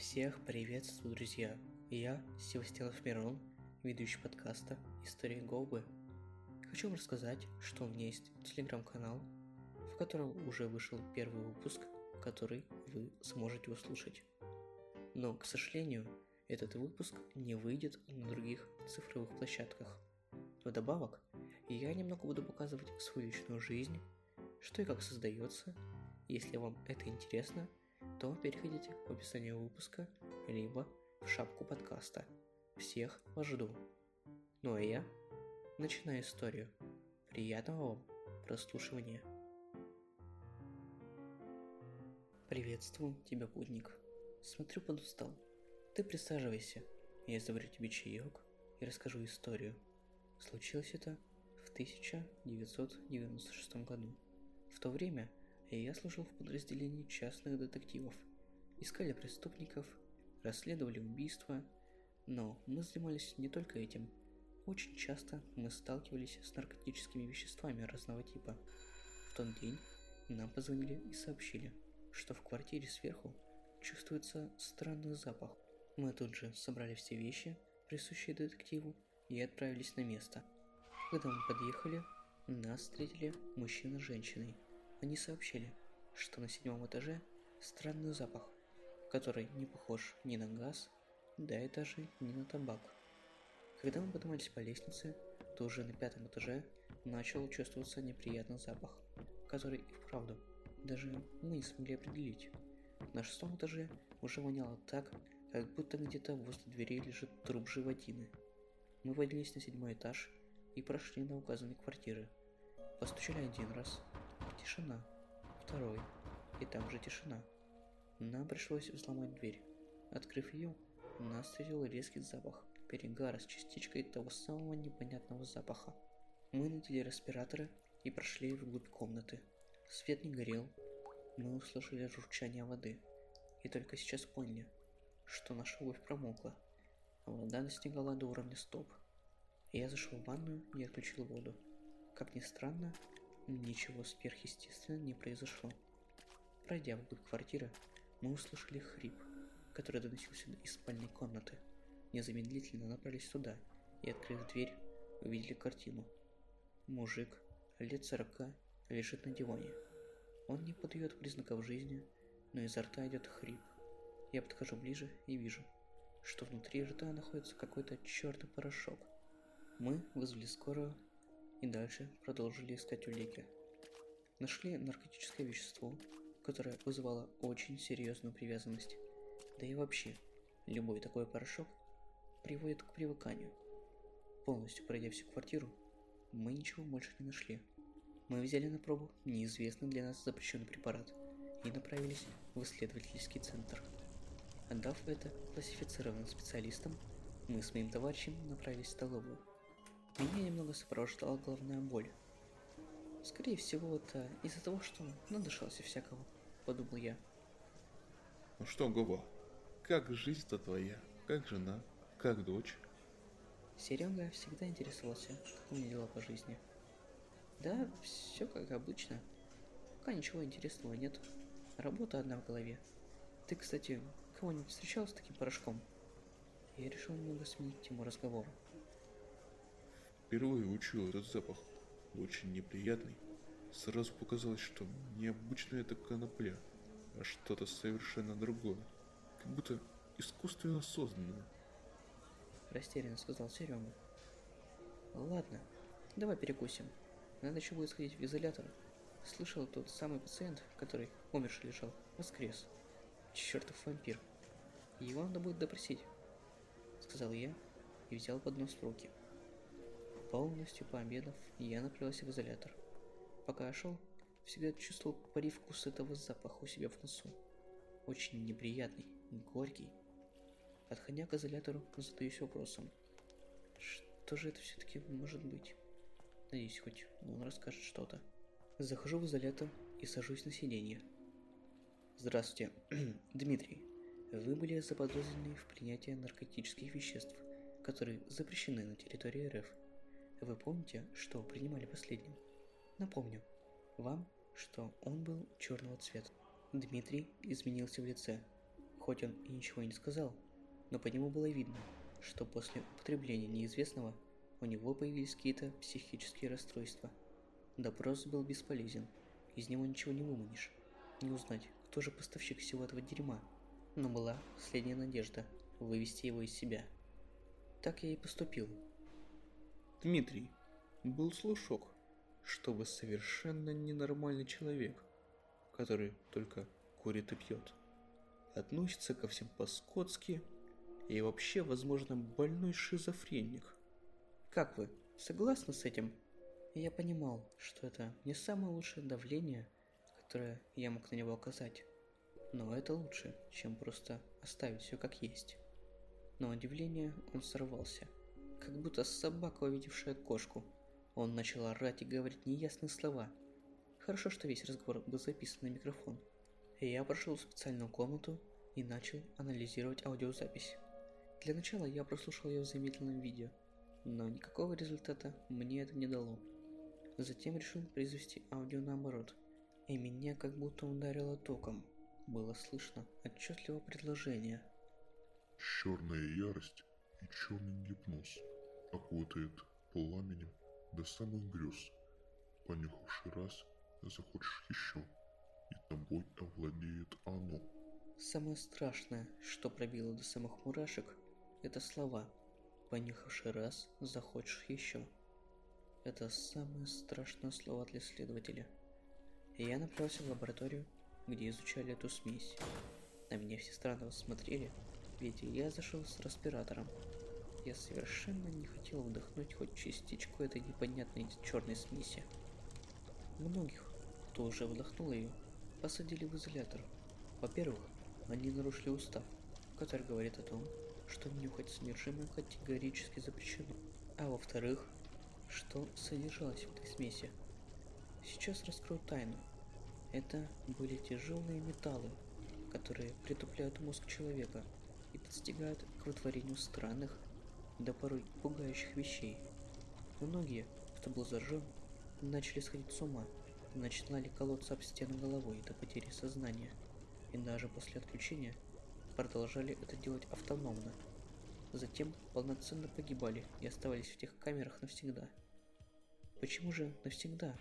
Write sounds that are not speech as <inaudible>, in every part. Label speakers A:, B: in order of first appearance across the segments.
A: Всех приветствую, друзья! Я Севастьянов Мирон, ведущий подкаста «История Голубы». Хочу вам рассказать, что у меня есть телеграм-канал, в котором уже вышел первый выпуск, который вы сможете услышать. Но, к сожалению, этот выпуск не выйдет на других цифровых площадках. Вдобавок, я немного буду показывать свою личную жизнь, что и как создается. Если вам это интересно – то переходите в описание выпуска, либо в шапку подкаста. Всех вас жду. Ну а я начинаю историю. Приятного вам прослушивания. Приветствую тебя, путник. Смотрю, подустал. Ты присаживайся, я заварю тебе чаек и расскажу историю. Случилось это в 1996 году. В то время я служил в подразделении частных детективов. Искали преступников, расследовали убийства, но мы занимались не только этим. Очень часто мы сталкивались с наркотическими веществами разного типа. В тот день нам позвонили и сообщили, что в квартире сверху чувствуется странный запах. Мы тут же собрали все вещи, присущие детективу, и отправились на место. Когда мы подъехали, нас встретили мужчина с женщиной – они сообщили, что на седьмом этаже странный запах, который не похож ни на газ, да и даже ни на табак. Когда мы поднимались по лестнице, то уже на пятом этаже начал чувствоваться неприятный запах, который и вправду даже мы не смогли определить. На шестом этаже уже воняло так, как будто где-то возле двери лежит труп животины. Мы поднялись на седьмой этаж и прошли на указанные квартиры. Постучали один раз, Тишина. Второй. И там же тишина. Нам пришлось взломать дверь. Открыв ее, нас встретил резкий запах перегара с частичкой того самого непонятного запаха. Мы надели респираторы и прошли вглубь комнаты. Свет не горел. Мы услышали журчание воды. И только сейчас поняли, что наша обувь промокла, а вода достигала до уровня стоп. Я зашел в ванную и отключил воду. Как ни странно, Ничего сверхъестественного не произошло. Пройдя вглубь квартиры, мы услышали хрип, который доносился из спальной комнаты. Незамедлительно направились туда и, открыв дверь, увидели картину. Мужик, лет сорока, лежит на диване. Он не подает признаков жизни, но изо рта идет хрип. Я подхожу ближе и вижу, что внутри рта находится какой-то черный порошок. Мы вызвали скорую и дальше продолжили искать улики. Нашли наркотическое вещество, которое вызывало очень серьезную привязанность. Да и вообще, любой такой порошок приводит к привыканию. Полностью пройдя всю квартиру, мы ничего больше не нашли. Мы взяли на пробу неизвестный для нас запрещенный препарат и направились в исследовательский центр. Отдав это классифицированным специалистам, мы с моим товарищем направились в столовую. Меня немного сопровождала головная боль. Скорее всего, это из-за того, что надышался всякого, подумал я.
B: Ну что, Гова, как жизнь-то твоя? Как жена? Как дочь?
A: Серега всегда интересовался, как у меня дела по жизни. Да, все как обычно. Пока ничего интересного нет. Работа одна в голове. Ты, кстати, кого-нибудь встречал с таким порошком? Я решил немного сменить тему разговора.
B: Впервые учил этот запах. Очень неприятный. Сразу показалось, что необычно это конопля, а что-то совершенно другое. Как будто искусственно созданное.
A: Растерянно сказал Серега. Ладно, давай перекусим. Надо еще будет сходить в изолятор. Слышал, тот самый пациент, который умерший лежал, воскрес. Чертов вампир. Его надо будет допросить, сказал я и взял поднос в руки. Полностью пообедав, я направился в изолятор. Пока я шел, всегда чувствовал привкус этого запаха у себя в носу. Очень неприятный, горький. Подходя к изолятору, задаюсь вопросом. Что же это все-таки может быть? Надеюсь, хоть он расскажет что-то. Захожу в изолятор и сажусь на сиденье. Здравствуйте, <clears throat> Дмитрий. Вы были заподозрены в принятии наркотических веществ, которые запрещены на территории РФ. Вы помните, что принимали последним? Напомню вам, что он был черного цвета. Дмитрий изменился в лице. Хоть он и ничего не сказал, но по нему было видно, что после употребления неизвестного у него появились какие-то психические расстройства. Допрос был бесполезен, из него ничего не выманишь. Не узнать, кто же поставщик всего этого дерьма. Но была последняя надежда вывести его из себя. Так я и поступил.
B: Дмитрий, был слушок, что вы совершенно ненормальный человек, который только курит и пьет. Относится ко всем по-скотски и вообще, возможно, больной шизофреник.
A: Как вы, согласны с этим? Я понимал, что это не самое лучшее давление, которое я мог на него оказать. Но это лучше, чем просто оставить все как есть. Но удивление он сорвался, как будто собака, увидевшая кошку. Он начал орать и говорить неясные слова. Хорошо, что весь разговор был записан на микрофон. Я прошел в специальную комнату и начал анализировать аудиозапись. Для начала я прослушал ее в замедленном видео, но никакого результата мне это не дало. Затем решил произвести аудио наоборот, и меня как будто ударило током. Было слышно отчетливо предложение.
C: Черная ярость и черный гипноз окутает пламенем до самых грез. Понюхавший раз, захочешь еще, и тобой овладеет оно.
A: Самое страшное, что пробило до самых мурашек, это слова. Понюхавший раз, захочешь еще. Это самое страшное слово для следователя. Я направился в лабораторию, где изучали эту смесь. На меня все странно смотрели, ведь я зашел с респиратором. Я совершенно не хотел вдохнуть хоть частичку этой непонятной черной смеси. Многих, кто уже вдохнул ее, посадили в изолятор. Во-первых, они нарушили устав, который говорит о том, что нюхать содержимое категорически запрещено. А во-вторых, что содержалось в этой смеси. Сейчас раскрою тайну. Это были тяжелые металлы, которые притупляют мозг человека и подстигают к вытворению странных, да порой пугающих вещей. Многие, кто был зажжен, начали сходить с ума начинали колоться об стену головой до потери сознания – и даже после отключения продолжали это делать автономно. Затем полноценно погибали и оставались в тех камерах навсегда. Почему же навсегда?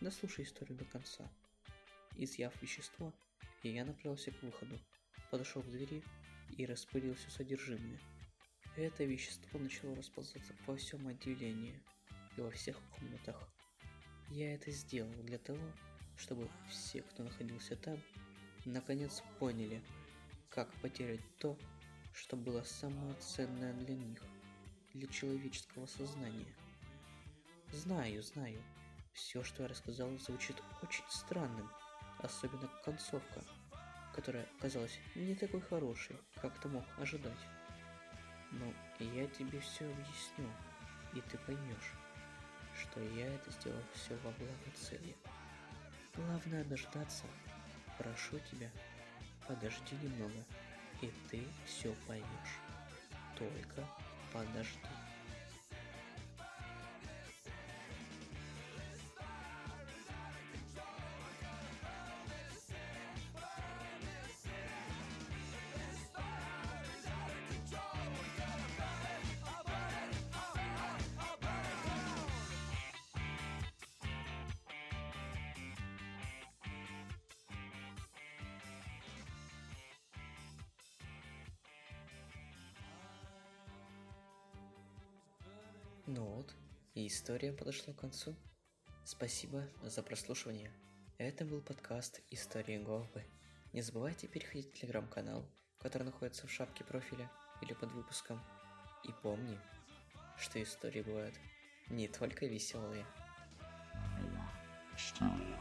A: Дослушай историю до конца. Изъяв вещество, я направился к выходу, подошел к двери и распылил все содержимое. Это вещество начало расползаться по всем отделении и во всех комнатах. Я это сделал для того, чтобы все, кто находился там, наконец поняли, как потерять то, что было самое ценное для них, для человеческого сознания. Знаю, знаю, все, что я рассказал, звучит очень странным, особенно концовка, которая казалась не такой хорошей, как ты мог ожидать. Но я тебе все объясню, и ты поймешь, что я это сделал все во благо цели. Главное дождаться, Прошу тебя, подожди немного, и ты все поймешь. Только подожди. Ну вот, и история подошла к концу. Спасибо за прослушивание. Это был подкаст «Истории Говбы». Не забывайте переходить в телеграм-канал, который находится в шапке профиля или под выпуском. И помни, что истории бывают не только веселые.
C: Страшные.